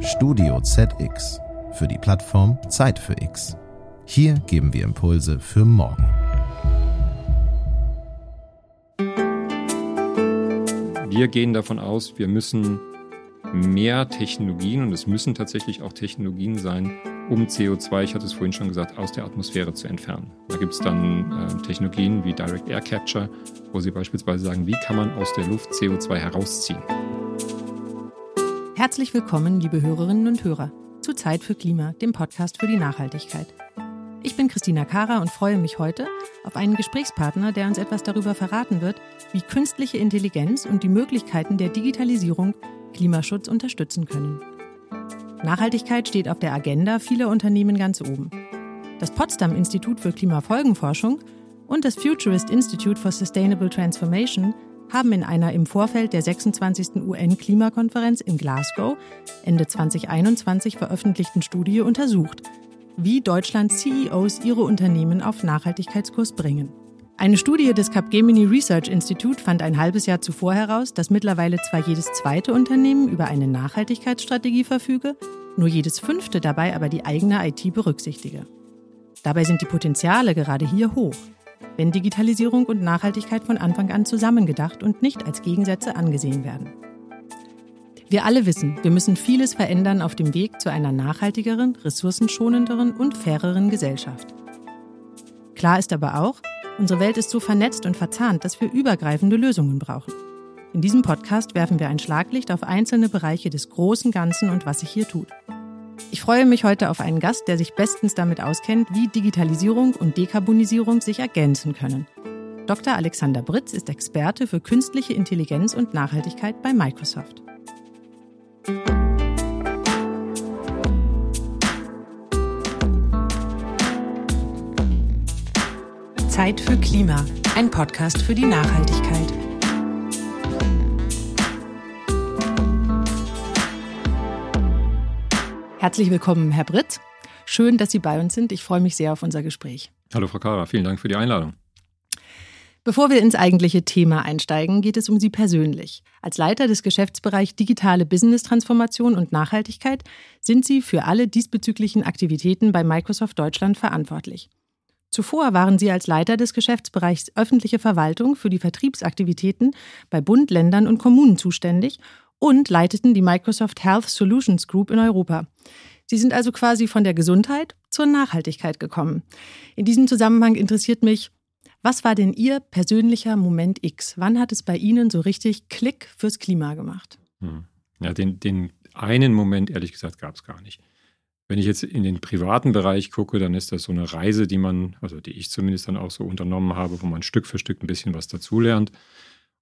Studio ZX für die Plattform Zeit für X. Hier geben wir Impulse für morgen. Wir gehen davon aus, wir müssen mehr Technologien, und es müssen tatsächlich auch Technologien sein, um CO2, ich hatte es vorhin schon gesagt, aus der Atmosphäre zu entfernen. Da gibt es dann äh, Technologien wie Direct Air Capture, wo sie beispielsweise sagen, wie kann man aus der Luft CO2 herausziehen. Herzlich willkommen, liebe Hörerinnen und Hörer, zu Zeit für Klima, dem Podcast für die Nachhaltigkeit. Ich bin Christina Kara und freue mich heute auf einen Gesprächspartner, der uns etwas darüber verraten wird, wie künstliche Intelligenz und die Möglichkeiten der Digitalisierung Klimaschutz unterstützen können. Nachhaltigkeit steht auf der Agenda vieler Unternehmen ganz oben. Das Potsdam Institut für Klimafolgenforschung und das Futurist Institute for Sustainable Transformation haben in einer im Vorfeld der 26. UN-Klimakonferenz in Glasgow Ende 2021 veröffentlichten Studie untersucht, wie Deutschlands CEOs ihre Unternehmen auf Nachhaltigkeitskurs bringen. Eine Studie des Capgemini Research Institute fand ein halbes Jahr zuvor heraus, dass mittlerweile zwar jedes zweite Unternehmen über eine Nachhaltigkeitsstrategie verfüge, nur jedes fünfte dabei aber die eigene IT berücksichtige. Dabei sind die Potenziale gerade hier hoch, wenn Digitalisierung und Nachhaltigkeit von Anfang an zusammengedacht und nicht als Gegensätze angesehen werden. Wir alle wissen, wir müssen vieles verändern auf dem Weg zu einer nachhaltigeren, ressourcenschonenderen und faireren Gesellschaft. Klar ist aber auch, Unsere Welt ist so vernetzt und verzahnt, dass wir übergreifende Lösungen brauchen. In diesem Podcast werfen wir ein Schlaglicht auf einzelne Bereiche des großen Ganzen und was sich hier tut. Ich freue mich heute auf einen Gast, der sich bestens damit auskennt, wie Digitalisierung und Dekarbonisierung sich ergänzen können. Dr. Alexander Britz ist Experte für künstliche Intelligenz und Nachhaltigkeit bei Microsoft. Zeit für Klima, ein Podcast für die Nachhaltigkeit. Herzlich willkommen, Herr Britt. Schön, dass Sie bei uns sind. Ich freue mich sehr auf unser Gespräch. Hallo, Frau Kara. Vielen Dank für die Einladung. Bevor wir ins eigentliche Thema einsteigen, geht es um Sie persönlich. Als Leiter des Geschäftsbereichs Digitale Business-Transformation und Nachhaltigkeit sind Sie für alle diesbezüglichen Aktivitäten bei Microsoft Deutschland verantwortlich. Zuvor waren sie als Leiter des Geschäftsbereichs öffentliche Verwaltung für die Vertriebsaktivitäten bei Bund, Ländern und Kommunen zuständig und leiteten die Microsoft Health Solutions Group in Europa. Sie sind also quasi von der Gesundheit zur Nachhaltigkeit gekommen. In diesem Zusammenhang interessiert mich, was war denn Ihr persönlicher Moment X? Wann hat es bei Ihnen so richtig Klick fürs Klima gemacht? Hm. Ja, den, den einen Moment, ehrlich gesagt, gab es gar nicht. Wenn ich jetzt in den privaten Bereich gucke, dann ist das so eine Reise, die man, also die ich zumindest dann auch so unternommen habe, wo man Stück für Stück ein bisschen was dazulernt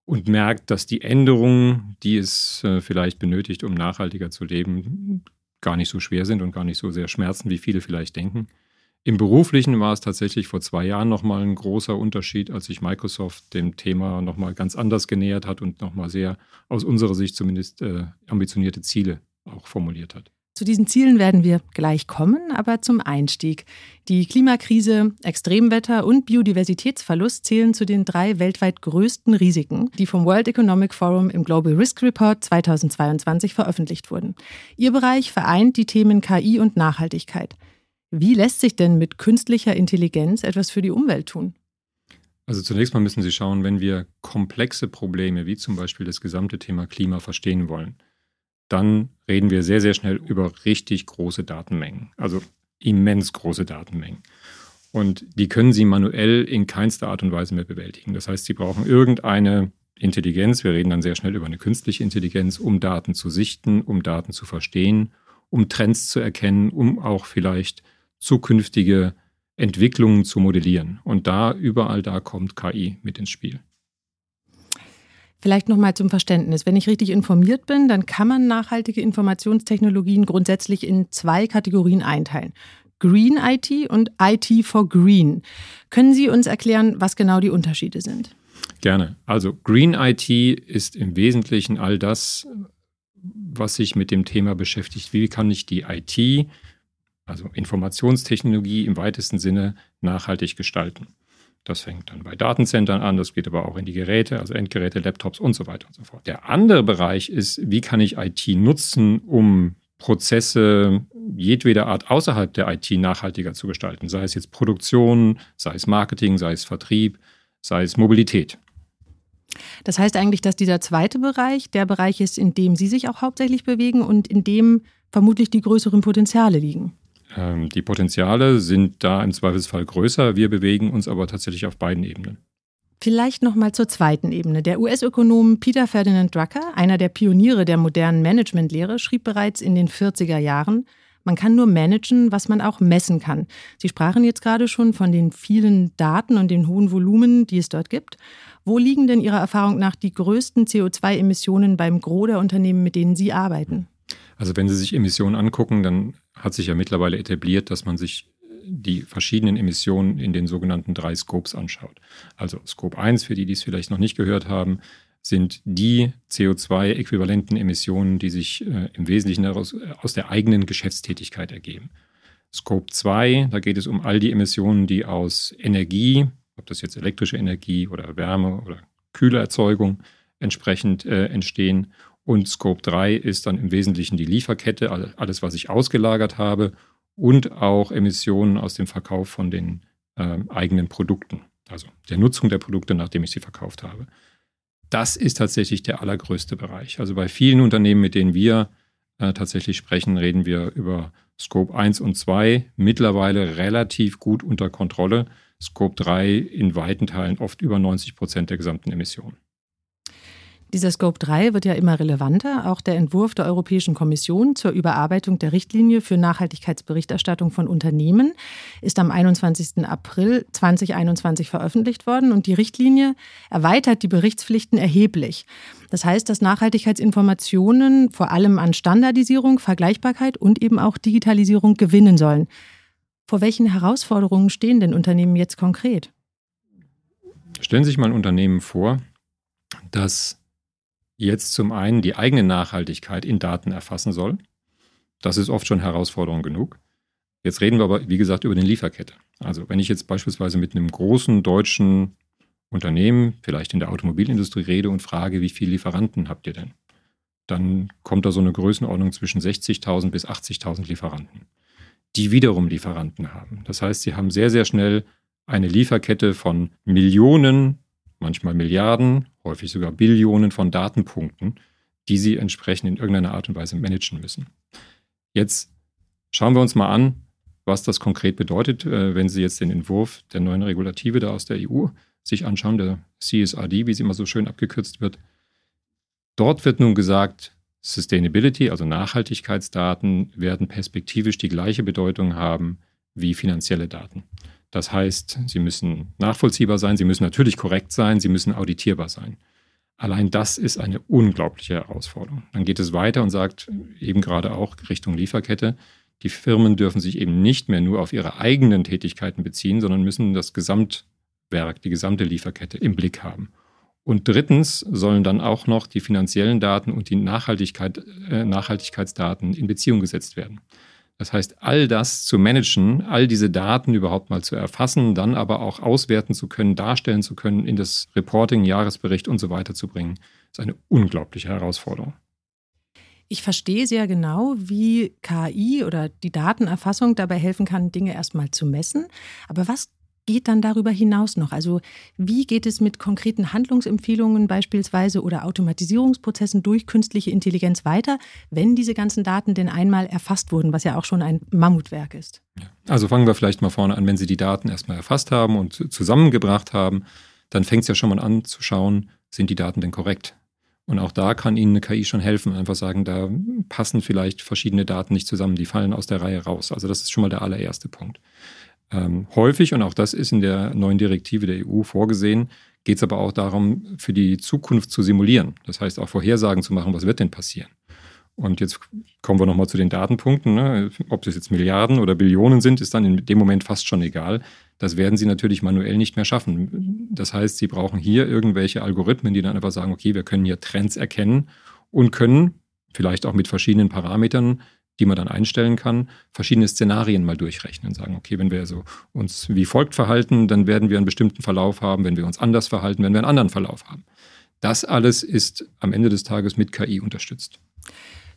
und merkt, dass die Änderungen, die es äh, vielleicht benötigt, um nachhaltiger zu leben, gar nicht so schwer sind und gar nicht so sehr schmerzen, wie viele vielleicht denken. Im Beruflichen war es tatsächlich vor zwei Jahren nochmal ein großer Unterschied, als sich Microsoft dem Thema nochmal ganz anders genähert hat und nochmal sehr, aus unserer Sicht zumindest, äh, ambitionierte Ziele auch formuliert hat. Zu diesen Zielen werden wir gleich kommen, aber zum Einstieg. Die Klimakrise, Extremwetter und Biodiversitätsverlust zählen zu den drei weltweit größten Risiken, die vom World Economic Forum im Global Risk Report 2022 veröffentlicht wurden. Ihr Bereich vereint die Themen KI und Nachhaltigkeit. Wie lässt sich denn mit künstlicher Intelligenz etwas für die Umwelt tun? Also zunächst mal müssen Sie schauen, wenn wir komplexe Probleme wie zum Beispiel das gesamte Thema Klima verstehen wollen, dann reden wir sehr, sehr schnell über richtig große Datenmengen, also immens große Datenmengen. Und die können Sie manuell in keinster Art und Weise mehr bewältigen. Das heißt, Sie brauchen irgendeine Intelligenz, wir reden dann sehr schnell über eine künstliche Intelligenz, um Daten zu sichten, um Daten zu verstehen, um Trends zu erkennen, um auch vielleicht zukünftige Entwicklungen zu modellieren. Und da, überall da kommt KI mit ins Spiel. Vielleicht nochmal zum Verständnis. Wenn ich richtig informiert bin, dann kann man nachhaltige Informationstechnologien grundsätzlich in zwei Kategorien einteilen. Green IT und IT for Green. Können Sie uns erklären, was genau die Unterschiede sind? Gerne. Also Green IT ist im Wesentlichen all das, was sich mit dem Thema beschäftigt. Wie kann ich die IT, also Informationstechnologie im weitesten Sinne, nachhaltig gestalten? Das fängt dann bei Datencentern an, das geht aber auch in die Geräte, also Endgeräte, Laptops und so weiter und so fort. Der andere Bereich ist, wie kann ich IT nutzen, um Prozesse jedweder Art außerhalb der IT nachhaltiger zu gestalten, sei es jetzt Produktion, sei es Marketing, sei es Vertrieb, sei es Mobilität. Das heißt eigentlich, dass dieser zweite Bereich der Bereich ist, in dem Sie sich auch hauptsächlich bewegen und in dem vermutlich die größeren Potenziale liegen. Ähm, die Potenziale sind da im Zweifelsfall größer. Wir bewegen uns aber tatsächlich auf beiden Ebenen. Vielleicht noch mal zur zweiten Ebene. Der US-Ökonom Peter Ferdinand Drucker, einer der Pioniere der modernen Managementlehre, schrieb bereits in den 40er Jahren, man kann nur managen, was man auch messen kann. Sie sprachen jetzt gerade schon von den vielen Daten und den hohen Volumen, die es dort gibt. Wo liegen denn Ihrer Erfahrung nach die größten CO2-Emissionen beim Gros der Unternehmen, mit denen Sie arbeiten? Also wenn Sie sich Emissionen angucken, dann hat sich ja mittlerweile etabliert, dass man sich die verschiedenen Emissionen in den sogenannten drei Scopes anschaut. Also Scope 1, für die, die es vielleicht noch nicht gehört haben, sind die CO2-äquivalenten Emissionen, die sich äh, im Wesentlichen daraus, äh, aus der eigenen Geschäftstätigkeit ergeben. Scope 2, da geht es um all die Emissionen, die aus Energie, ob das jetzt elektrische Energie oder Wärme oder Kühlerzeugung entsprechend äh, entstehen. Und Scope 3 ist dann im Wesentlichen die Lieferkette, alles, was ich ausgelagert habe und auch Emissionen aus dem Verkauf von den äh, eigenen Produkten, also der Nutzung der Produkte, nachdem ich sie verkauft habe. Das ist tatsächlich der allergrößte Bereich. Also bei vielen Unternehmen, mit denen wir äh, tatsächlich sprechen, reden wir über Scope 1 und 2, mittlerweile relativ gut unter Kontrolle. Scope 3 in weiten Teilen oft über 90 Prozent der gesamten Emissionen. Dieser Scope 3 wird ja immer relevanter. Auch der Entwurf der Europäischen Kommission zur Überarbeitung der Richtlinie für Nachhaltigkeitsberichterstattung von Unternehmen ist am 21. April 2021 veröffentlicht worden und die Richtlinie erweitert die Berichtspflichten erheblich. Das heißt, dass Nachhaltigkeitsinformationen vor allem an Standardisierung, Vergleichbarkeit und eben auch Digitalisierung gewinnen sollen. Vor welchen Herausforderungen stehen denn Unternehmen jetzt konkret? Stellen Sie sich mal ein Unternehmen vor, das jetzt zum einen die eigene Nachhaltigkeit in Daten erfassen soll. Das ist oft schon Herausforderung genug. Jetzt reden wir aber, wie gesagt, über eine Lieferkette. Also wenn ich jetzt beispielsweise mit einem großen deutschen Unternehmen, vielleicht in der Automobilindustrie rede und frage, wie viele Lieferanten habt ihr denn? Dann kommt da so eine Größenordnung zwischen 60.000 bis 80.000 Lieferanten, die wiederum Lieferanten haben. Das heißt, sie haben sehr, sehr schnell eine Lieferkette von Millionen manchmal Milliarden, häufig sogar Billionen von Datenpunkten, die sie entsprechend in irgendeiner Art und Weise managen müssen. Jetzt schauen wir uns mal an, was das konkret bedeutet, äh, wenn Sie jetzt den Entwurf der neuen Regulative da aus der EU sich anschauen, der CSRD, wie sie immer so schön abgekürzt wird. Dort wird nun gesagt, Sustainability, also Nachhaltigkeitsdaten, werden perspektivisch die gleiche Bedeutung haben wie finanzielle Daten. Das heißt, sie müssen nachvollziehbar sein, sie müssen natürlich korrekt sein, sie müssen auditierbar sein. Allein das ist eine unglaubliche Herausforderung. Dann geht es weiter und sagt eben gerade auch Richtung Lieferkette, die Firmen dürfen sich eben nicht mehr nur auf ihre eigenen Tätigkeiten beziehen, sondern müssen das Gesamtwerk, die gesamte Lieferkette im Blick haben. Und drittens sollen dann auch noch die finanziellen Daten und die Nachhaltigkeit, äh, Nachhaltigkeitsdaten in Beziehung gesetzt werden. Das heißt, all das zu managen, all diese Daten überhaupt mal zu erfassen, dann aber auch auswerten zu können, darstellen zu können, in das Reporting, Jahresbericht und so weiter zu bringen, ist eine unglaubliche Herausforderung. Ich verstehe sehr genau, wie KI oder die Datenerfassung dabei helfen kann, Dinge erstmal zu messen. Aber was geht dann darüber hinaus noch? Also wie geht es mit konkreten Handlungsempfehlungen beispielsweise oder Automatisierungsprozessen durch künstliche Intelligenz weiter, wenn diese ganzen Daten denn einmal erfasst wurden, was ja auch schon ein Mammutwerk ist? Also fangen wir vielleicht mal vorne an, wenn Sie die Daten erstmal erfasst haben und zusammengebracht haben, dann fängt es ja schon mal an zu schauen, sind die Daten denn korrekt? Und auch da kann Ihnen eine KI schon helfen. Einfach sagen, da passen vielleicht verschiedene Daten nicht zusammen, die fallen aus der Reihe raus. Also das ist schon mal der allererste Punkt. Ähm, häufig, und auch das ist in der neuen Direktive der EU vorgesehen, geht es aber auch darum, für die Zukunft zu simulieren. Das heißt auch Vorhersagen zu machen, was wird denn passieren. Und jetzt kommen wir nochmal zu den Datenpunkten. Ne? Ob das jetzt Milliarden oder Billionen sind, ist dann in dem Moment fast schon egal. Das werden Sie natürlich manuell nicht mehr schaffen. Das heißt, Sie brauchen hier irgendwelche Algorithmen, die dann einfach sagen, okay, wir können hier Trends erkennen und können vielleicht auch mit verschiedenen Parametern die man dann einstellen kann, verschiedene Szenarien mal durchrechnen und sagen, okay, wenn wir also uns wie folgt verhalten, dann werden wir einen bestimmten Verlauf haben, wenn wir uns anders verhalten, werden wir einen anderen Verlauf haben. Das alles ist am Ende des Tages mit KI unterstützt.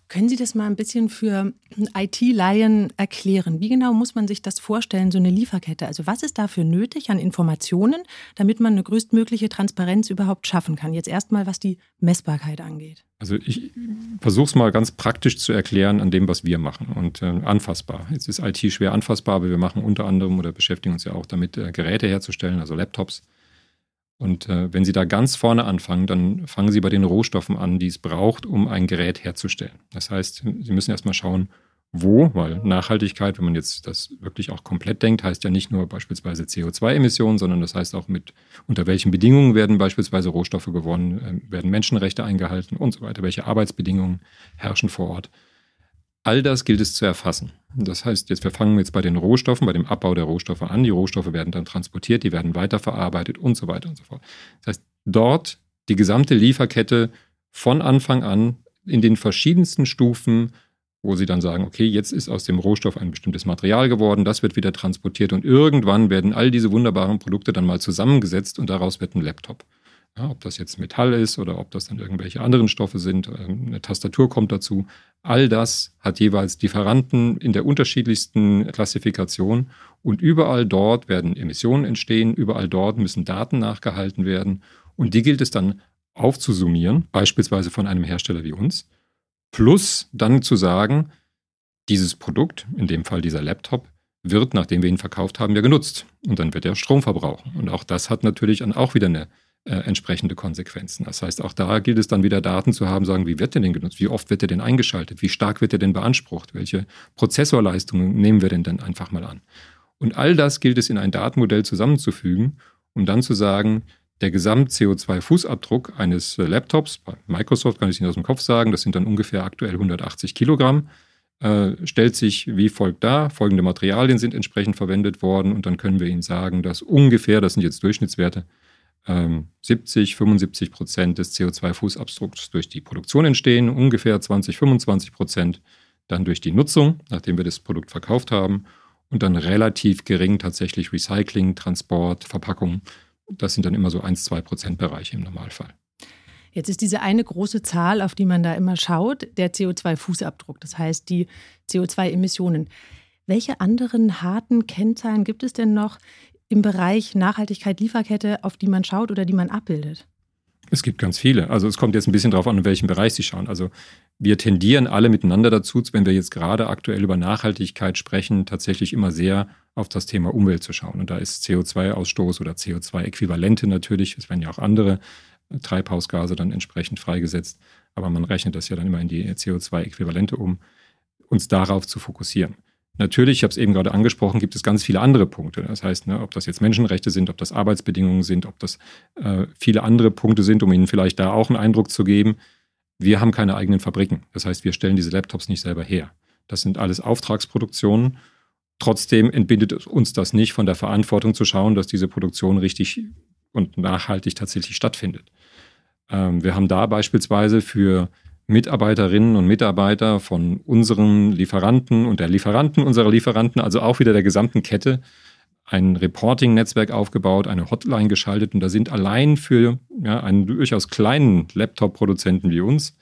Können Sie das mal ein bisschen für IT-Laien erklären? Wie genau muss man sich das vorstellen, so eine Lieferkette? Also was ist dafür nötig an Informationen, damit man eine größtmögliche Transparenz überhaupt schaffen kann? Jetzt erstmal, was die Messbarkeit angeht. Also ich versuche es mal ganz praktisch zu erklären an dem, was wir machen und äh, anfassbar. Jetzt ist IT schwer anfassbar, aber wir machen unter anderem oder beschäftigen uns ja auch damit, äh, Geräte herzustellen, also Laptops und äh, wenn Sie da ganz vorne anfangen, dann fangen Sie bei den Rohstoffen an, die es braucht, um ein Gerät herzustellen. Das heißt, Sie müssen erstmal schauen, wo, weil Nachhaltigkeit, wenn man jetzt das wirklich auch komplett denkt, heißt ja nicht nur beispielsweise CO2-Emissionen, sondern das heißt auch mit, unter welchen Bedingungen werden beispielsweise Rohstoffe gewonnen, äh, werden Menschenrechte eingehalten und so weiter, welche Arbeitsbedingungen herrschen vor Ort. All das gilt es zu erfassen. Das heißt, jetzt wir fangen jetzt bei den Rohstoffen, bei dem Abbau der Rohstoffe an. Die Rohstoffe werden dann transportiert, die werden weiterverarbeitet und so weiter und so fort. Das heißt, dort die gesamte Lieferkette von Anfang an in den verschiedensten Stufen, wo sie dann sagen, okay, jetzt ist aus dem Rohstoff ein bestimmtes Material geworden, das wird wieder transportiert und irgendwann werden all diese wunderbaren Produkte dann mal zusammengesetzt und daraus wird ein Laptop. Ja, ob das jetzt Metall ist oder ob das dann irgendwelche anderen Stoffe sind, ähm, eine Tastatur kommt dazu. All das hat jeweils Lieferanten in der unterschiedlichsten Klassifikation und überall dort werden Emissionen entstehen, überall dort müssen Daten nachgehalten werden und die gilt es dann aufzusummieren, beispielsweise von einem Hersteller wie uns, plus dann zu sagen, dieses Produkt, in dem Fall dieser Laptop, wird, nachdem wir ihn verkauft haben, ja genutzt. Und dann wird er Strom verbrauchen. Und auch das hat natürlich dann auch wieder eine äh, entsprechende Konsequenzen. Das heißt, auch da gilt es dann wieder Daten zu haben, sagen, wie wird der denn genutzt, wie oft wird der denn eingeschaltet, wie stark wird der denn beansprucht, welche Prozessorleistungen nehmen wir denn dann einfach mal an. Und all das gilt es in ein Datenmodell zusammenzufügen, um dann zu sagen, der Gesamt-CO2-Fußabdruck eines äh, Laptops, bei Microsoft kann ich es Ihnen aus dem Kopf sagen, das sind dann ungefähr aktuell 180 Kilogramm, äh, stellt sich wie folgt dar. Folgende Materialien sind entsprechend verwendet worden und dann können wir Ihnen sagen, dass ungefähr, das sind jetzt Durchschnittswerte, 70, ähm, 75 Prozent des CO2-Fußabdrucks durch die Produktion entstehen, ungefähr 20, 25 Prozent dann durch die Nutzung, nachdem wir das Produkt verkauft haben und dann relativ gering tatsächlich Recycling, Transport, Verpackung. Das sind dann immer so 1, 2 Prozent Bereiche im Normalfall. Jetzt ist diese eine große Zahl, auf die man da immer schaut, der CO2-Fußabdruck, das heißt die CO2-Emissionen. Welche anderen harten Kennzahlen gibt es denn noch, im Bereich Nachhaltigkeit, Lieferkette, auf die man schaut oder die man abbildet? Es gibt ganz viele. Also es kommt jetzt ein bisschen darauf an, in welchem Bereich Sie schauen. Also wir tendieren alle miteinander dazu, wenn wir jetzt gerade aktuell über Nachhaltigkeit sprechen, tatsächlich immer sehr auf das Thema Umwelt zu schauen. Und da ist CO2-Ausstoß oder CO2-Äquivalente natürlich, es werden ja auch andere Treibhausgase dann entsprechend freigesetzt, aber man rechnet das ja dann immer in die CO2-Äquivalente um, uns darauf zu fokussieren. Natürlich, ich habe es eben gerade angesprochen, gibt es ganz viele andere Punkte. Das heißt, ne, ob das jetzt Menschenrechte sind, ob das Arbeitsbedingungen sind, ob das äh, viele andere Punkte sind, um Ihnen vielleicht da auch einen Eindruck zu geben. Wir haben keine eigenen Fabriken. Das heißt, wir stellen diese Laptops nicht selber her. Das sind alles Auftragsproduktionen. Trotzdem entbindet uns das nicht von der Verantwortung zu schauen, dass diese Produktion richtig und nachhaltig tatsächlich stattfindet. Ähm, wir haben da beispielsweise für Mitarbeiterinnen und Mitarbeiter von unseren Lieferanten und der Lieferanten unserer Lieferanten, also auch wieder der gesamten Kette, ein Reporting-Netzwerk aufgebaut, eine Hotline geschaltet und da sind allein für ja, einen durchaus kleinen Laptop-Produzenten wie uns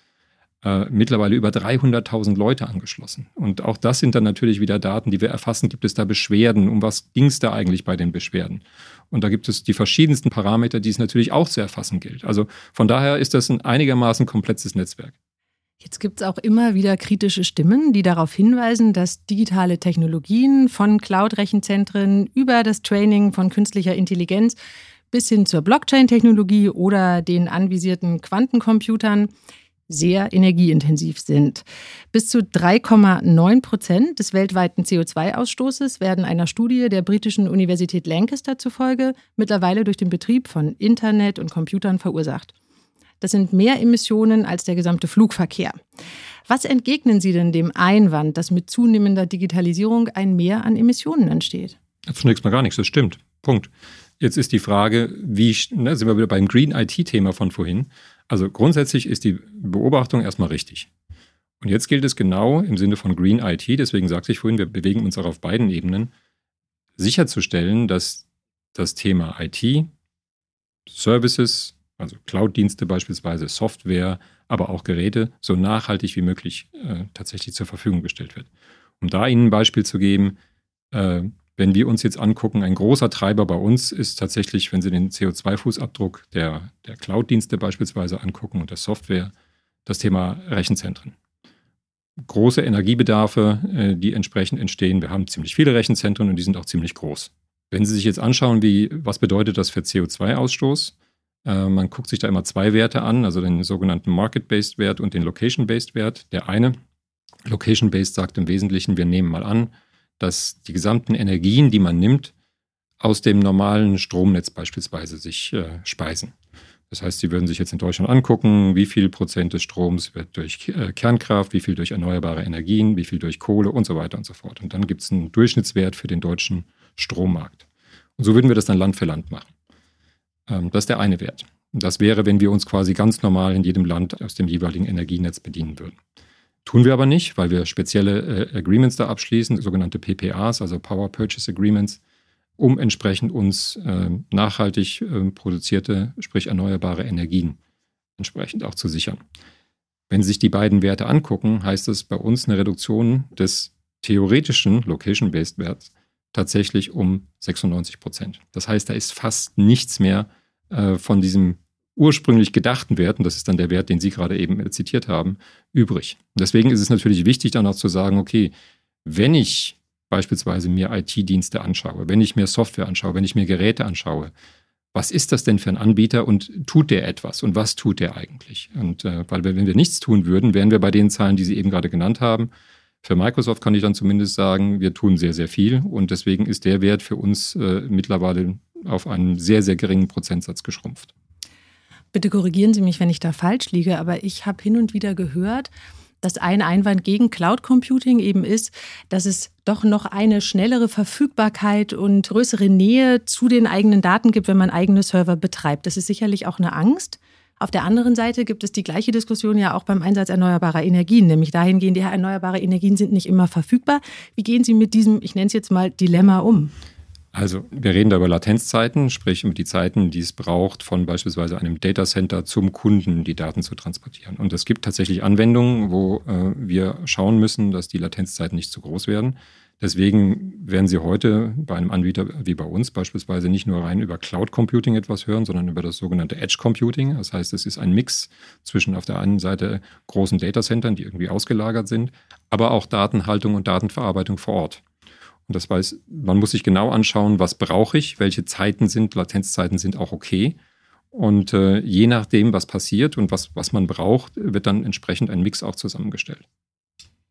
äh, mittlerweile über 300.000 Leute angeschlossen. Und auch das sind dann natürlich wieder Daten, die wir erfassen. Gibt es da Beschwerden? Um was ging es da eigentlich bei den Beschwerden? Und da gibt es die verschiedensten Parameter, die es natürlich auch zu erfassen gilt. Also von daher ist das ein einigermaßen komplexes Netzwerk. Jetzt gibt es auch immer wieder kritische Stimmen, die darauf hinweisen, dass digitale Technologien von Cloud-Rechenzentren über das Training von künstlicher Intelligenz bis hin zur Blockchain-Technologie oder den anvisierten Quantencomputern sehr energieintensiv sind. Bis zu 3,9 Prozent des weltweiten CO2-Ausstoßes werden einer Studie der britischen Universität Lancaster zufolge mittlerweile durch den Betrieb von Internet und Computern verursacht. Das sind mehr Emissionen als der gesamte Flugverkehr. Was entgegnen Sie denn dem Einwand, dass mit zunehmender Digitalisierung ein Mehr an Emissionen entsteht? Zunächst mal gar nichts, das stimmt. Punkt. Jetzt ist die Frage, wie ne, sind wir wieder beim Green IT-Thema von vorhin. Also grundsätzlich ist die Beobachtung erstmal richtig. Und jetzt gilt es genau im Sinne von Green IT, deswegen sagte ich vorhin, wir bewegen uns auch auf beiden Ebenen, sicherzustellen, dass das Thema IT, Services, also Cloud-Dienste beispielsweise, Software, aber auch Geräte so nachhaltig wie möglich äh, tatsächlich zur Verfügung gestellt wird. Um da Ihnen ein Beispiel zu geben, äh, wenn wir uns jetzt angucken, ein großer Treiber bei uns ist tatsächlich, wenn Sie den CO2-Fußabdruck der, der Cloud-Dienste beispielsweise angucken und der Software, das Thema Rechenzentren. Große Energiebedarfe, äh, die entsprechend entstehen. Wir haben ziemlich viele Rechenzentren und die sind auch ziemlich groß. Wenn Sie sich jetzt anschauen, wie, was bedeutet das für CO2-Ausstoß, äh, man guckt sich da immer zwei Werte an, also den sogenannten Market-Based Wert und den Location-Based Wert. Der eine, Location-Based, sagt im Wesentlichen, wir nehmen mal an, dass die gesamten Energien, die man nimmt, aus dem normalen Stromnetz beispielsweise sich äh, speisen. Das heißt, Sie würden sich jetzt in Deutschland angucken, wie viel Prozent des Stroms wird durch äh, Kernkraft, wie viel durch erneuerbare Energien, wie viel durch Kohle und so weiter und so fort. Und dann gibt es einen Durchschnittswert für den deutschen Strommarkt. Und so würden wir das dann Land für Land machen. Ähm, das ist der eine Wert. Das wäre, wenn wir uns quasi ganz normal in jedem Land aus dem jeweiligen Energienetz bedienen würden. Tun wir aber nicht, weil wir spezielle äh, Agreements da abschließen, sogenannte PPAs, also Power Purchase Agreements, um entsprechend uns äh, nachhaltig äh, produzierte, sprich erneuerbare Energien entsprechend auch zu sichern. Wenn Sie sich die beiden Werte angucken, heißt es bei uns eine Reduktion des theoretischen Location-Based Werts tatsächlich um 96 Prozent. Das heißt, da ist fast nichts mehr äh, von diesem ursprünglich gedachten Wert, und das ist dann der Wert, den Sie gerade eben zitiert haben, übrig. Deswegen ist es natürlich wichtig, dann auch zu sagen, okay, wenn ich beispielsweise mir IT-Dienste anschaue, wenn ich mir Software anschaue, wenn ich mir Geräte anschaue, was ist das denn für ein Anbieter und tut der etwas und was tut der eigentlich? Und äh, weil wenn wir nichts tun würden, wären wir bei den Zahlen, die Sie eben gerade genannt haben, für Microsoft kann ich dann zumindest sagen, wir tun sehr, sehr viel und deswegen ist der Wert für uns äh, mittlerweile auf einen sehr, sehr geringen Prozentsatz geschrumpft. Bitte korrigieren Sie mich, wenn ich da falsch liege, aber ich habe hin und wieder gehört, dass ein Einwand gegen Cloud Computing eben ist, dass es doch noch eine schnellere Verfügbarkeit und größere Nähe zu den eigenen Daten gibt, wenn man eigene Server betreibt. Das ist sicherlich auch eine Angst. Auf der anderen Seite gibt es die gleiche Diskussion ja auch beim Einsatz erneuerbarer Energien, nämlich dahingehend, ja, erneuerbare Energien sind nicht immer verfügbar. Wie gehen Sie mit diesem, ich nenne es jetzt mal, Dilemma um? Also wir reden da über Latenzzeiten, sprich über die Zeiten, die es braucht, von beispielsweise einem Datacenter zum Kunden die Daten zu transportieren. Und es gibt tatsächlich Anwendungen, wo äh, wir schauen müssen, dass die Latenzzeiten nicht zu groß werden. Deswegen werden Sie heute bei einem Anbieter wie bei uns beispielsweise nicht nur rein über Cloud Computing etwas hören, sondern über das sogenannte Edge Computing. Das heißt, es ist ein Mix zwischen auf der einen Seite großen Datacentern, die irgendwie ausgelagert sind, aber auch Datenhaltung und Datenverarbeitung vor Ort. Und das weiß, man muss sich genau anschauen, was brauche ich, welche Zeiten sind, Latenzzeiten sind auch okay. Und äh, je nachdem, was passiert und was, was man braucht, wird dann entsprechend ein Mix auch zusammengestellt.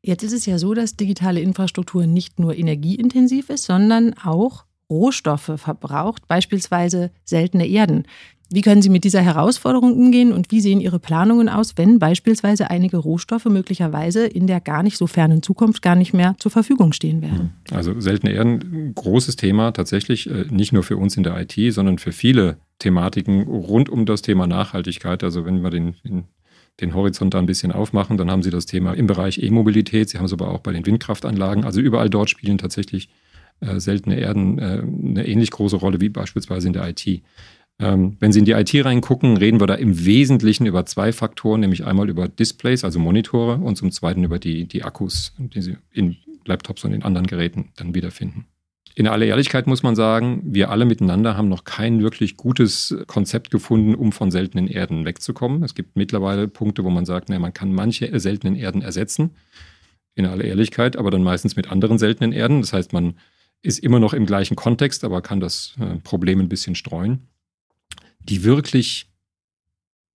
Jetzt ist es ja so, dass digitale Infrastruktur nicht nur energieintensiv ist, sondern auch Rohstoffe verbraucht, beispielsweise seltene Erden. Wie können Sie mit dieser Herausforderung umgehen und wie sehen Ihre Planungen aus, wenn beispielsweise einige Rohstoffe möglicherweise in der gar nicht so fernen Zukunft gar nicht mehr zur Verfügung stehen werden? Also seltene Erden, großes Thema tatsächlich, äh, nicht nur für uns in der IT, sondern für viele Thematiken rund um das Thema Nachhaltigkeit. Also wenn wir den, den Horizont da ein bisschen aufmachen. Dann haben Sie das Thema im Bereich E-Mobilität. Sie haben es aber auch bei den Windkraftanlagen. Also überall dort spielen tatsächlich äh, seltene Erden äh, eine ähnlich große Rolle wie beispielsweise in der IT. Ähm, wenn Sie in die IT reingucken, reden wir da im Wesentlichen über zwei Faktoren, nämlich einmal über Displays, also Monitore, und zum Zweiten über die, die Akkus, die Sie in Laptops und in anderen Geräten dann wiederfinden. In aller Ehrlichkeit muss man sagen, wir alle miteinander haben noch kein wirklich gutes Konzept gefunden, um von seltenen Erden wegzukommen. Es gibt mittlerweile Punkte, wo man sagt, naja, man kann manche seltenen Erden ersetzen. In aller Ehrlichkeit, aber dann meistens mit anderen seltenen Erden. Das heißt, man ist immer noch im gleichen Kontext, aber kann das äh, Problem ein bisschen streuen. Die wirklich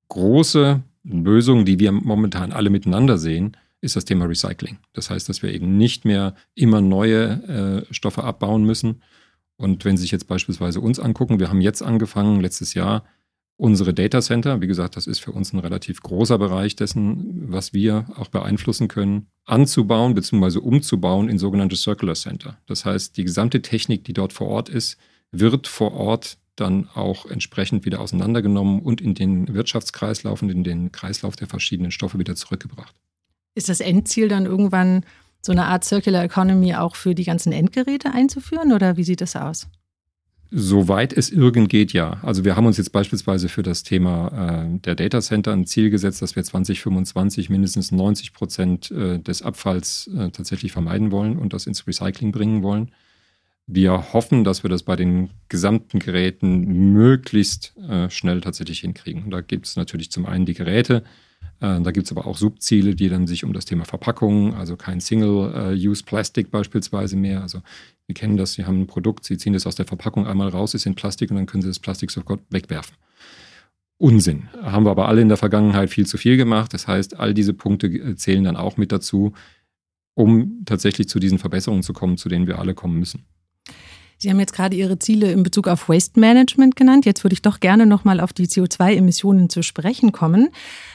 große Lösung, die wir momentan alle miteinander sehen, ist das Thema Recycling. Das heißt, dass wir eben nicht mehr immer neue äh, Stoffe abbauen müssen. Und wenn Sie sich jetzt beispielsweise uns angucken, wir haben jetzt angefangen, letztes Jahr, unsere Data Center, wie gesagt, das ist für uns ein relativ großer Bereich dessen, was wir auch beeinflussen können, anzubauen bzw. umzubauen in sogenannte Circular Center. Das heißt, die gesamte Technik, die dort vor Ort ist, wird vor Ort dann auch entsprechend wieder auseinandergenommen und in den Wirtschaftskreislauf und in den Kreislauf der verschiedenen Stoffe wieder zurückgebracht. Ist das Endziel dann irgendwann so eine Art Circular Economy auch für die ganzen Endgeräte einzuführen oder wie sieht das aus? Soweit es irgend geht, ja. Also wir haben uns jetzt beispielsweise für das Thema äh, der Data Center ein Ziel gesetzt, dass wir 2025 mindestens 90 Prozent äh, des Abfalls äh, tatsächlich vermeiden wollen und das ins Recycling bringen wollen. Wir hoffen, dass wir das bei den gesamten Geräten möglichst äh, schnell tatsächlich hinkriegen. Da gibt es natürlich zum einen die Geräte, äh, da gibt es aber auch Subziele, die dann sich um das Thema Verpackung, also kein Single-Use-Plastic beispielsweise mehr. Also wir kennen das, Sie haben ein Produkt, Sie ziehen das aus der Verpackung einmal raus, ist in Plastik und dann können Sie das Plastik sofort wegwerfen. Unsinn. Haben wir aber alle in der Vergangenheit viel zu viel gemacht. Das heißt, all diese Punkte äh, zählen dann auch mit dazu, um tatsächlich zu diesen Verbesserungen zu kommen, zu denen wir alle kommen müssen. Sie haben jetzt gerade Ihre Ziele in Bezug auf Waste Management genannt. Jetzt würde ich doch gerne nochmal auf die CO2-Emissionen zu sprechen kommen.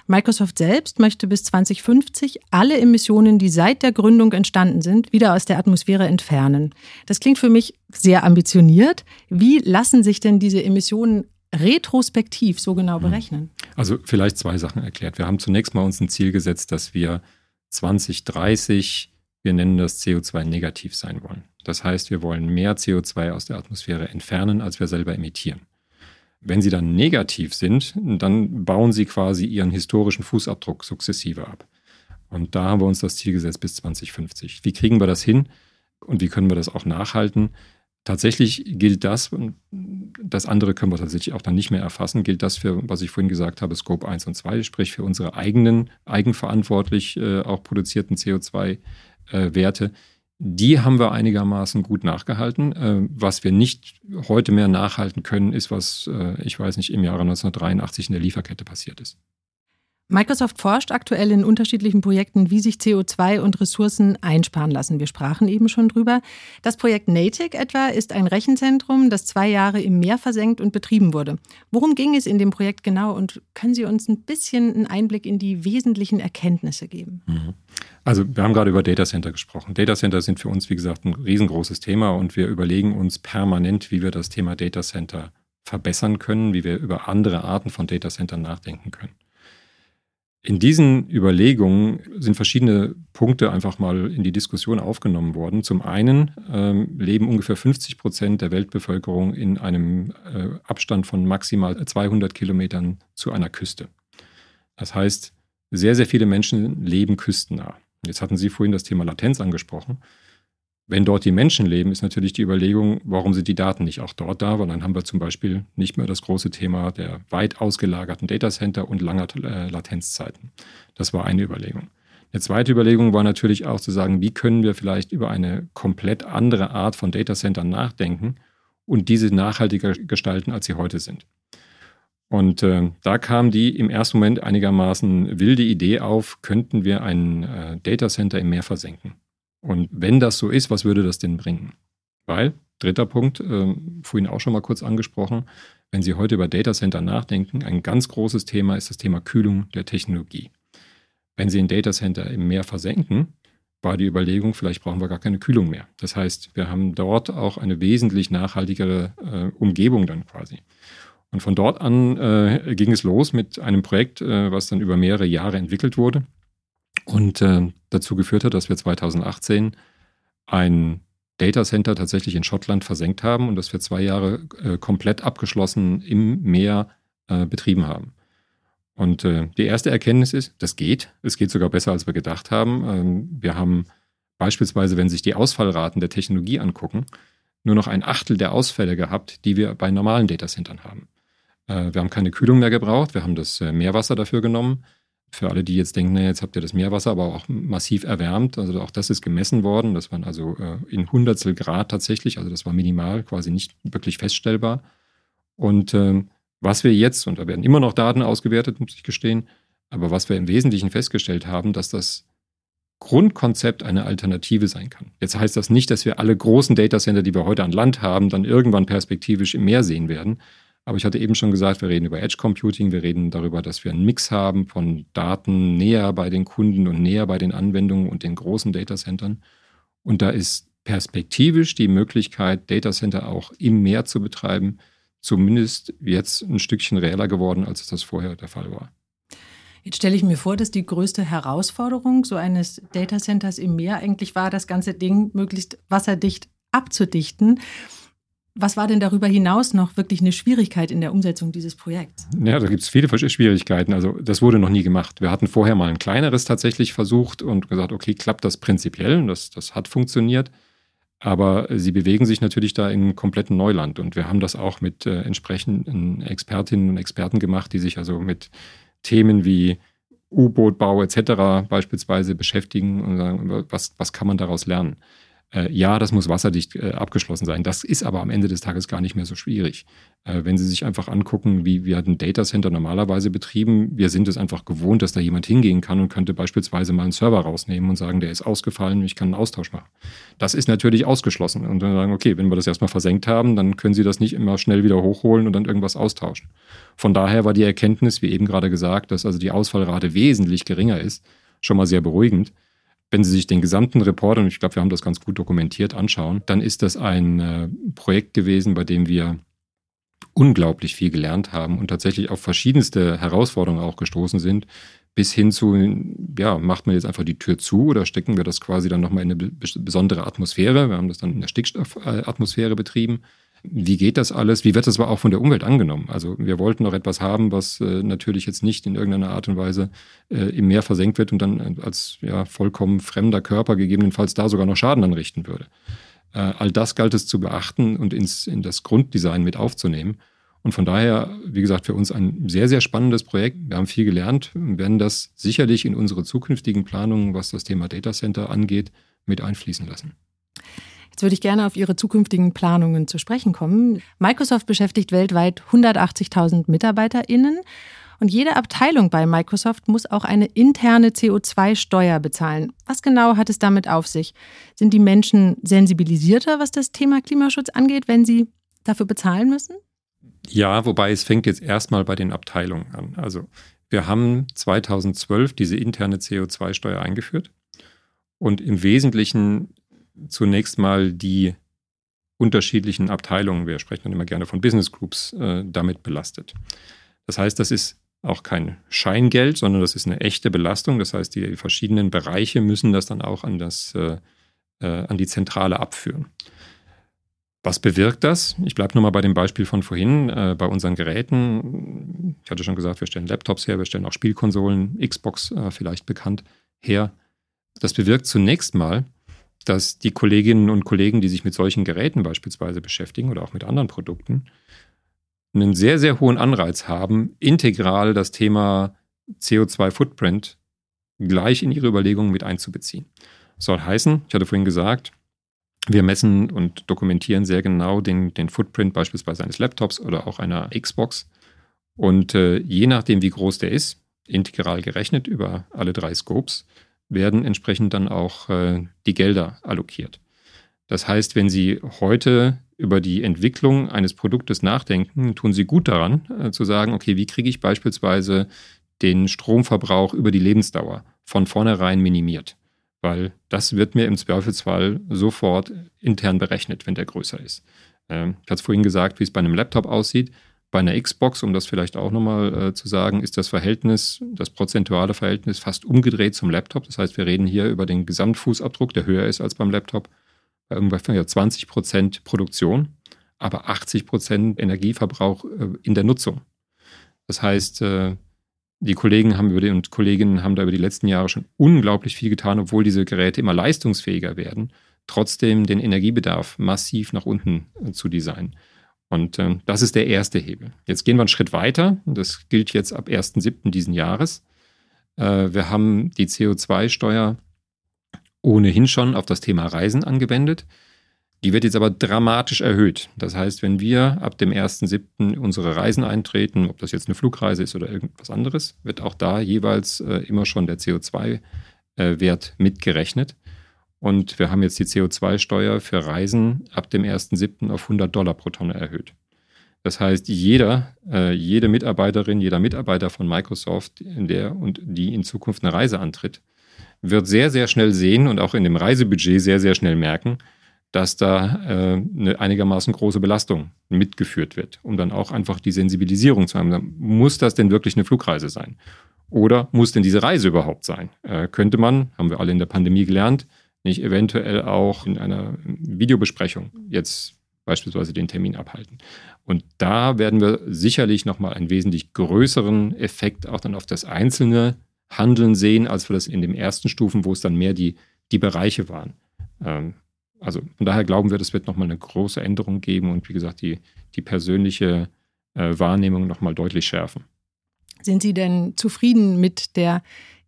Microsoft selbst möchte bis 2050 alle Emissionen, die seit der Gründung entstanden sind, wieder aus der Atmosphäre entfernen. Das klingt für mich sehr ambitioniert. Wie lassen sich denn diese Emissionen retrospektiv so genau hm. berechnen? Also vielleicht zwei Sachen erklärt. Wir haben zunächst mal uns ein Ziel gesetzt, dass wir 2030, wir nennen das CO2 negativ sein wollen. Das heißt, wir wollen mehr CO2 aus der Atmosphäre entfernen, als wir selber emittieren. Wenn sie dann negativ sind, dann bauen sie quasi ihren historischen Fußabdruck sukzessive ab. Und da haben wir uns das Ziel gesetzt bis 2050. Wie kriegen wir das hin und wie können wir das auch nachhalten? Tatsächlich gilt das, das andere können wir tatsächlich auch dann nicht mehr erfassen, gilt das für, was ich vorhin gesagt habe, Scope 1 und 2, sprich für unsere eigenen, eigenverantwortlich äh, auch produzierten CO2-Werte. Äh, die haben wir einigermaßen gut nachgehalten. Äh, was wir nicht heute mehr nachhalten können, ist, was, äh, ich weiß nicht, im Jahre 1983 in der Lieferkette passiert ist. Microsoft forscht aktuell in unterschiedlichen Projekten, wie sich CO2 und Ressourcen einsparen lassen. Wir sprachen eben schon drüber. Das Projekt Natick etwa ist ein Rechenzentrum, das zwei Jahre im Meer versenkt und betrieben wurde. Worum ging es in dem Projekt genau und können Sie uns ein bisschen einen Einblick in die wesentlichen Erkenntnisse geben? Mhm. Also wir haben gerade über Datacenter gesprochen. Datacenter sind für uns, wie gesagt, ein riesengroßes Thema und wir überlegen uns permanent, wie wir das Thema Datacenter verbessern können, wie wir über andere Arten von Datacentern nachdenken können. In diesen Überlegungen sind verschiedene Punkte einfach mal in die Diskussion aufgenommen worden. Zum einen ähm, leben ungefähr 50 Prozent der Weltbevölkerung in einem äh, Abstand von maximal 200 Kilometern zu einer Küste. Das heißt, sehr, sehr viele Menschen leben küstennah. Jetzt hatten Sie vorhin das Thema Latenz angesprochen. Wenn dort die Menschen leben, ist natürlich die Überlegung, warum sind die Daten nicht auch dort da? Weil dann haben wir zum Beispiel nicht mehr das große Thema der weit ausgelagerten Datacenter und langer äh, Latenzzeiten. Das war eine Überlegung. Eine zweite Überlegung war natürlich auch zu sagen, wie können wir vielleicht über eine komplett andere Art von Datacentern nachdenken und diese nachhaltiger gestalten, als sie heute sind. Und äh, da kam die im ersten Moment einigermaßen wilde Idee auf, könnten wir ein äh, Datacenter im Meer versenken. Und wenn das so ist, was würde das denn bringen? Weil, dritter Punkt, äh, vorhin auch schon mal kurz angesprochen, wenn Sie heute über Datacenter nachdenken, ein ganz großes Thema ist das Thema Kühlung der Technologie. Wenn Sie ein Datacenter im Meer versenken, war die Überlegung, vielleicht brauchen wir gar keine Kühlung mehr. Das heißt, wir haben dort auch eine wesentlich nachhaltigere äh, Umgebung dann quasi. Und von dort an äh, ging es los mit einem Projekt, äh, was dann über mehrere Jahre entwickelt wurde und äh, dazu geführt hat, dass wir 2018 ein Data Center tatsächlich in Schottland versenkt haben und das wir zwei Jahre äh, komplett abgeschlossen im Meer äh, betrieben haben. Und äh, die erste Erkenntnis ist, das geht. Es geht sogar besser, als wir gedacht haben. Ähm, wir haben beispielsweise, wenn sich die Ausfallraten der Technologie angucken, nur noch ein Achtel der Ausfälle gehabt, die wir bei normalen Datacentern haben. Äh, wir haben keine Kühlung mehr gebraucht, wir haben das äh, Meerwasser dafür genommen. Für alle, die jetzt denken, jetzt habt ihr das Meerwasser aber auch massiv erwärmt, also auch das ist gemessen worden. Das waren also äh, in Hundertstel Grad tatsächlich, also das war minimal, quasi nicht wirklich feststellbar. Und ähm, was wir jetzt, und da werden immer noch Daten ausgewertet, muss ich gestehen, aber was wir im Wesentlichen festgestellt haben, dass das Grundkonzept eine Alternative sein kann. Jetzt heißt das nicht, dass wir alle großen Datacenter, die wir heute an Land haben, dann irgendwann perspektivisch im Meer sehen werden. Aber ich hatte eben schon gesagt, wir reden über Edge Computing, wir reden darüber, dass wir einen Mix haben von Daten näher bei den Kunden und näher bei den Anwendungen und den großen Datacentern. Und da ist perspektivisch die Möglichkeit, Datacenter auch im Meer zu betreiben, zumindest jetzt ein Stückchen reeller geworden, als es das vorher der Fall war. Jetzt stelle ich mir vor, dass die größte Herausforderung so eines Datacenters im Meer eigentlich war, das ganze Ding möglichst wasserdicht abzudichten. Was war denn darüber hinaus noch wirklich eine Schwierigkeit in der Umsetzung dieses Projekts? Ja, da gibt es viele Schwierigkeiten. Also das wurde noch nie gemacht. Wir hatten vorher mal ein kleineres tatsächlich versucht und gesagt, okay, klappt das prinzipiell? Das, das hat funktioniert. Aber sie bewegen sich natürlich da in kompletten Neuland. Und wir haben das auch mit äh, entsprechenden Expertinnen und Experten gemacht, die sich also mit Themen wie U-Bootbau etc. beispielsweise beschäftigen und sagen, was, was kann man daraus lernen? Äh, ja, das muss wasserdicht äh, abgeschlossen sein. Das ist aber am Ende des Tages gar nicht mehr so schwierig. Äh, wenn Sie sich einfach angucken, wie wird ein Datacenter normalerweise betrieben, wir sind es einfach gewohnt, dass da jemand hingehen kann und könnte beispielsweise mal einen Server rausnehmen und sagen, der ist ausgefallen, ich kann einen Austausch machen. Das ist natürlich ausgeschlossen. Und dann sagen, okay, wenn wir das erstmal versenkt haben, dann können Sie das nicht immer schnell wieder hochholen und dann irgendwas austauschen. Von daher war die Erkenntnis, wie eben gerade gesagt, dass also die Ausfallrate wesentlich geringer ist, schon mal sehr beruhigend. Wenn Sie sich den gesamten Report, und ich glaube, wir haben das ganz gut dokumentiert, anschauen, dann ist das ein äh, Projekt gewesen, bei dem wir unglaublich viel gelernt haben und tatsächlich auf verschiedenste Herausforderungen auch gestoßen sind, bis hin zu, ja, macht man jetzt einfach die Tür zu oder stecken wir das quasi dann nochmal in eine besondere Atmosphäre? Wir haben das dann in der Stickstoffatmosphäre betrieben wie geht das alles? Wie wird das aber auch von der Umwelt angenommen? Also wir wollten noch etwas haben, was äh, natürlich jetzt nicht in irgendeiner Art und Weise äh, im Meer versenkt wird und dann äh, als ja, vollkommen fremder Körper gegebenenfalls da sogar noch Schaden anrichten würde. Äh, all das galt es zu beachten und ins, in das Grunddesign mit aufzunehmen. Und von daher, wie gesagt, für uns ein sehr, sehr spannendes Projekt. Wir haben viel gelernt und werden das sicherlich in unsere zukünftigen Planungen, was das Thema Data Center angeht, mit einfließen lassen. Jetzt würde ich gerne auf Ihre zukünftigen Planungen zu sprechen kommen. Microsoft beschäftigt weltweit 180.000 MitarbeiterInnen. Und jede Abteilung bei Microsoft muss auch eine interne CO2-Steuer bezahlen. Was genau hat es damit auf sich? Sind die Menschen sensibilisierter, was das Thema Klimaschutz angeht, wenn sie dafür bezahlen müssen? Ja, wobei es fängt jetzt erstmal bei den Abteilungen an. Also wir haben 2012 diese interne CO2-Steuer eingeführt. Und im Wesentlichen zunächst mal die unterschiedlichen Abteilungen, wir sprechen dann immer gerne von Business Groups, äh, damit belastet. Das heißt, das ist auch kein Scheingeld, sondern das ist eine echte Belastung. Das heißt, die verschiedenen Bereiche müssen das dann auch an, das, äh, äh an die Zentrale abführen. Was bewirkt das? Ich bleibe nochmal bei dem Beispiel von vorhin, äh, bei unseren Geräten. Ich hatte schon gesagt, wir stellen Laptops her, wir stellen auch Spielkonsolen, Xbox äh, vielleicht bekannt her. Das bewirkt zunächst mal, dass die Kolleginnen und Kollegen, die sich mit solchen Geräten beispielsweise beschäftigen oder auch mit anderen Produkten, einen sehr, sehr hohen Anreiz haben, integral das Thema CO2-Footprint gleich in ihre Überlegungen mit einzubeziehen. Das soll heißen, ich hatte vorhin gesagt, wir messen und dokumentieren sehr genau den, den Footprint beispielsweise eines Laptops oder auch einer Xbox. Und äh, je nachdem, wie groß der ist, integral gerechnet über alle drei Scopes, werden entsprechend dann auch äh, die Gelder allokiert. Das heißt, wenn Sie heute über die Entwicklung eines Produktes nachdenken, tun Sie gut daran, äh, zu sagen, okay, wie kriege ich beispielsweise den Stromverbrauch über die Lebensdauer von vornherein minimiert? Weil das wird mir im Zweifelsfall sofort intern berechnet, wenn der größer ist. Ähm, ich hatte es vorhin gesagt, wie es bei einem Laptop aussieht. Bei einer Xbox, um das vielleicht auch nochmal äh, zu sagen, ist das Verhältnis, das prozentuale Verhältnis fast umgedreht zum Laptop. Das heißt, wir reden hier über den Gesamtfußabdruck, der höher ist als beim Laptop. Bei ungefähr 20 Prozent Produktion, aber 80 Prozent Energieverbrauch äh, in der Nutzung. Das heißt, äh, die Kollegen haben über die, und Kolleginnen haben da über die letzten Jahre schon unglaublich viel getan, obwohl diese Geräte immer leistungsfähiger werden, trotzdem den Energiebedarf massiv nach unten äh, zu designen. Und äh, das ist der erste Hebel. Jetzt gehen wir einen Schritt weiter. Das gilt jetzt ab 1.7. diesen Jahres. Äh, wir haben die CO2-Steuer ohnehin schon auf das Thema Reisen angewendet. Die wird jetzt aber dramatisch erhöht. Das heißt, wenn wir ab dem 1.7. unsere Reisen eintreten, ob das jetzt eine Flugreise ist oder irgendwas anderes, wird auch da jeweils äh, immer schon der CO2-Wert äh, mitgerechnet. Und wir haben jetzt die CO2-Steuer für Reisen ab dem 1.7. auf 100 Dollar pro Tonne erhöht. Das heißt, jeder, äh, jede Mitarbeiterin, jeder Mitarbeiter von Microsoft, der und die in Zukunft eine Reise antritt, wird sehr, sehr schnell sehen und auch in dem Reisebudget sehr, sehr schnell merken, dass da äh, eine einigermaßen große Belastung mitgeführt wird, um dann auch einfach die Sensibilisierung zu haben. Muss das denn wirklich eine Flugreise sein? Oder muss denn diese Reise überhaupt sein? Äh, könnte man, haben wir alle in der Pandemie gelernt, nicht eventuell auch in einer Videobesprechung jetzt beispielsweise den Termin abhalten? Und da werden wir sicherlich nochmal einen wesentlich größeren Effekt auch dann auf das einzelne Handeln sehen, als wir das in den ersten Stufen, wo es dann mehr die, die Bereiche waren. Ähm, also von daher glauben wir, das wird nochmal eine große Änderung geben und wie gesagt, die, die persönliche äh, Wahrnehmung nochmal deutlich schärfen. Sind Sie denn zufrieden mit der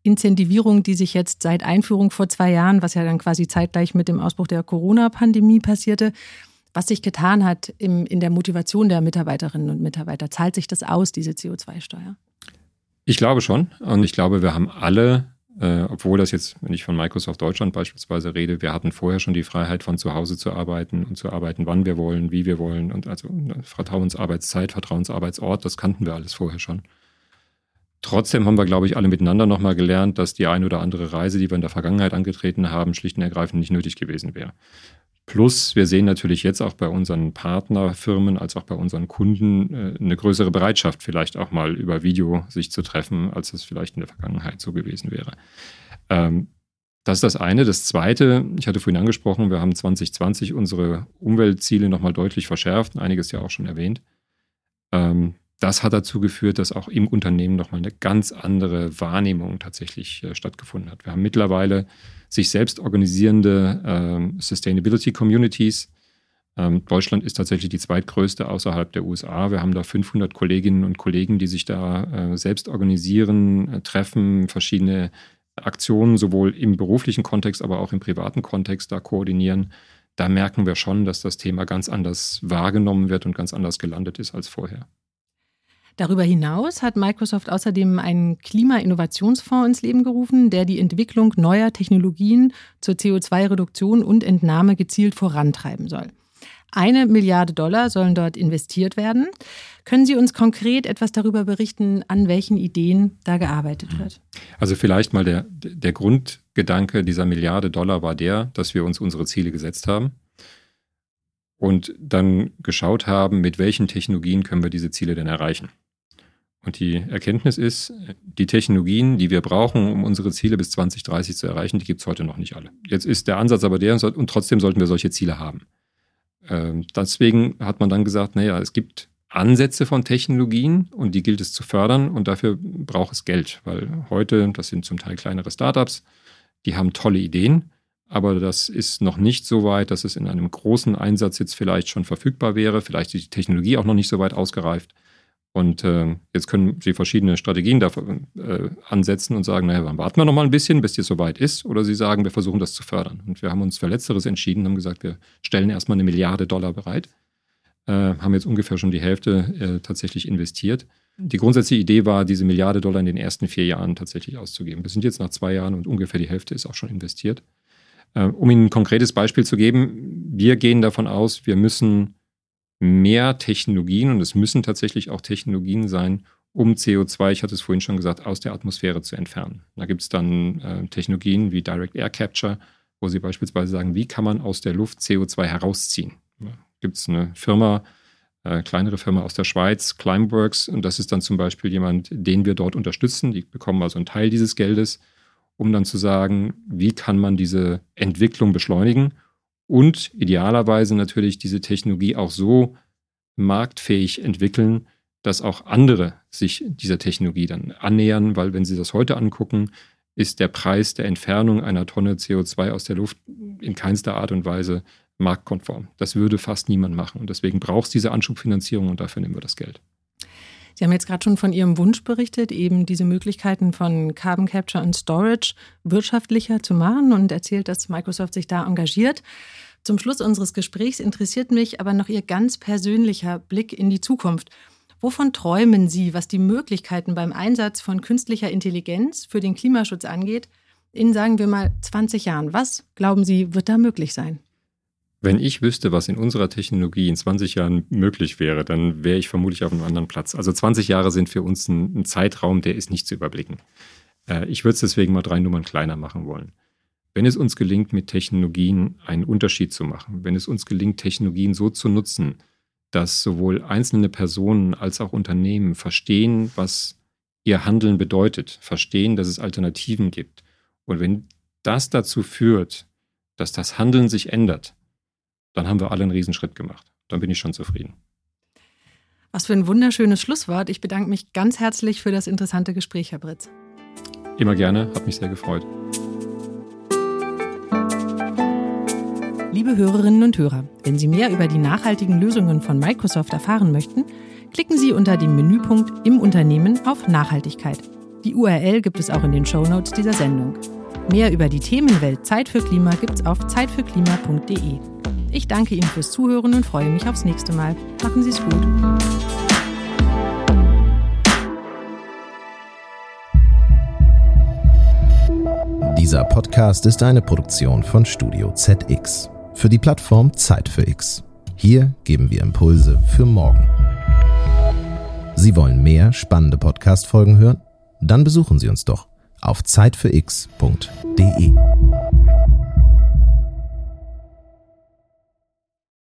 Incentivierung, die sich jetzt seit Einführung vor zwei Jahren, was ja dann quasi zeitgleich mit dem Ausbruch der Corona-Pandemie passierte, was sich getan hat im, in der Motivation der Mitarbeiterinnen und Mitarbeiter? Zahlt sich das aus, diese CO2-Steuer? Ich glaube schon. Und ich glaube, wir haben alle, äh, obwohl das jetzt, wenn ich von Microsoft Deutschland beispielsweise rede, wir hatten vorher schon die Freiheit, von zu Hause zu arbeiten und zu arbeiten, wann wir wollen, wie wir wollen. Und also Vertrauensarbeitszeit, Vertrauensarbeitsort, das kannten wir alles vorher schon. Trotzdem haben wir, glaube ich, alle miteinander nochmal gelernt, dass die eine oder andere Reise, die wir in der Vergangenheit angetreten haben, schlicht und ergreifend nicht nötig gewesen wäre. Plus, wir sehen natürlich jetzt auch bei unseren Partnerfirmen als auch bei unseren Kunden äh, eine größere Bereitschaft, vielleicht auch mal über Video sich zu treffen, als es vielleicht in der Vergangenheit so gewesen wäre. Ähm, das ist das eine. Das zweite, ich hatte vorhin angesprochen, wir haben 2020 unsere Umweltziele nochmal deutlich verschärft, einiges ja auch schon erwähnt. Das hat dazu geführt, dass auch im Unternehmen nochmal eine ganz andere Wahrnehmung tatsächlich äh, stattgefunden hat. Wir haben mittlerweile sich selbst organisierende ähm, Sustainability Communities. Ähm, Deutschland ist tatsächlich die zweitgrößte außerhalb der USA. Wir haben da 500 Kolleginnen und Kollegen, die sich da äh, selbst organisieren, äh, treffen, verschiedene Aktionen sowohl im beruflichen Kontext, aber auch im privaten Kontext da koordinieren. Da merken wir schon, dass das Thema ganz anders wahrgenommen wird und ganz anders gelandet ist als vorher. Darüber hinaus hat Microsoft außerdem einen Klima-Innovationsfonds ins Leben gerufen, der die Entwicklung neuer Technologien zur CO2-Reduktion und Entnahme gezielt vorantreiben soll. Eine Milliarde Dollar sollen dort investiert werden. Können Sie uns konkret etwas darüber berichten, an welchen Ideen da gearbeitet wird? Also vielleicht mal der, der Grundgedanke dieser Milliarde Dollar war der, dass wir uns unsere Ziele gesetzt haben und dann geschaut haben, mit welchen Technologien können wir diese Ziele denn erreichen. Und die Erkenntnis ist, die Technologien, die wir brauchen, um unsere Ziele bis 2030 zu erreichen, die gibt es heute noch nicht alle. Jetzt ist der Ansatz aber der, und trotzdem sollten wir solche Ziele haben. Ähm, deswegen hat man dann gesagt, naja, es gibt Ansätze von Technologien und die gilt es zu fördern und dafür braucht es Geld, weil heute, das sind zum Teil kleinere Startups, die haben tolle Ideen, aber das ist noch nicht so weit, dass es in einem großen Einsatz jetzt vielleicht schon verfügbar wäre, vielleicht ist die Technologie auch noch nicht so weit ausgereift. Und äh, jetzt können Sie verschiedene Strategien dafür äh, ansetzen und sagen, naja, dann warten wir noch mal ein bisschen, bis es soweit ist. Oder Sie sagen, wir versuchen das zu fördern. Und wir haben uns für Letzteres entschieden, haben gesagt, wir stellen erstmal eine Milliarde Dollar bereit, äh, haben jetzt ungefähr schon die Hälfte äh, tatsächlich investiert. Die grundsätzliche Idee war, diese Milliarde Dollar in den ersten vier Jahren tatsächlich auszugeben. Wir sind jetzt nach zwei Jahren und ungefähr die Hälfte ist auch schon investiert. Äh, um Ihnen ein konkretes Beispiel zu geben, wir gehen davon aus, wir müssen mehr Technologien, und es müssen tatsächlich auch Technologien sein, um CO2, ich hatte es vorhin schon gesagt, aus der Atmosphäre zu entfernen. Da gibt es dann äh, Technologien wie Direct Air Capture, wo sie beispielsweise sagen, wie kann man aus der Luft CO2 herausziehen. Da gibt es eine Firma, äh, kleinere Firma aus der Schweiz, Climeworks, und das ist dann zum Beispiel jemand, den wir dort unterstützen. Die bekommen also einen Teil dieses Geldes, um dann zu sagen, wie kann man diese Entwicklung beschleunigen und idealerweise natürlich diese Technologie auch so marktfähig entwickeln, dass auch andere sich dieser Technologie dann annähern, weil wenn Sie das heute angucken, ist der Preis der Entfernung einer Tonne CO2 aus der Luft in keinster Art und Weise marktkonform. Das würde fast niemand machen. Und deswegen braucht es diese Anschubfinanzierung und dafür nehmen wir das Geld. Sie haben jetzt gerade schon von Ihrem Wunsch berichtet, eben diese Möglichkeiten von Carbon Capture und Storage wirtschaftlicher zu machen und erzählt, dass Microsoft sich da engagiert. Zum Schluss unseres Gesprächs interessiert mich aber noch Ihr ganz persönlicher Blick in die Zukunft. Wovon träumen Sie, was die Möglichkeiten beim Einsatz von künstlicher Intelligenz für den Klimaschutz angeht, in, sagen wir mal, 20 Jahren? Was, glauben Sie, wird da möglich sein? Wenn ich wüsste, was in unserer Technologie in 20 Jahren möglich wäre, dann wäre ich vermutlich auf einem anderen Platz. Also 20 Jahre sind für uns ein, ein Zeitraum, der ist nicht zu überblicken. Äh, ich würde es deswegen mal drei Nummern kleiner machen wollen. Wenn es uns gelingt, mit Technologien einen Unterschied zu machen, wenn es uns gelingt, Technologien so zu nutzen, dass sowohl einzelne Personen als auch Unternehmen verstehen, was ihr Handeln bedeutet, verstehen, dass es Alternativen gibt. Und wenn das dazu führt, dass das Handeln sich ändert, dann haben wir alle einen Riesenschritt gemacht. Dann bin ich schon zufrieden. Was für ein wunderschönes Schlusswort. Ich bedanke mich ganz herzlich für das interessante Gespräch, Herr Britz. Immer gerne, hat mich sehr gefreut. Liebe Hörerinnen und Hörer, wenn Sie mehr über die nachhaltigen Lösungen von Microsoft erfahren möchten, klicken Sie unter dem Menüpunkt Im Unternehmen auf Nachhaltigkeit. Die URL gibt es auch in den Show Notes dieser Sendung. Mehr über die Themenwelt Zeit für Klima gibt's auf zeitfürklima.de. Ich danke Ihnen fürs Zuhören und freue mich aufs nächste Mal. Machen Sie es gut. Dieser Podcast ist eine Produktion von Studio ZX für die Plattform Zeit für X. Hier geben wir Impulse für morgen. Sie wollen mehr spannende Podcast-Folgen hören? Dann besuchen Sie uns doch auf zeitfürx.de.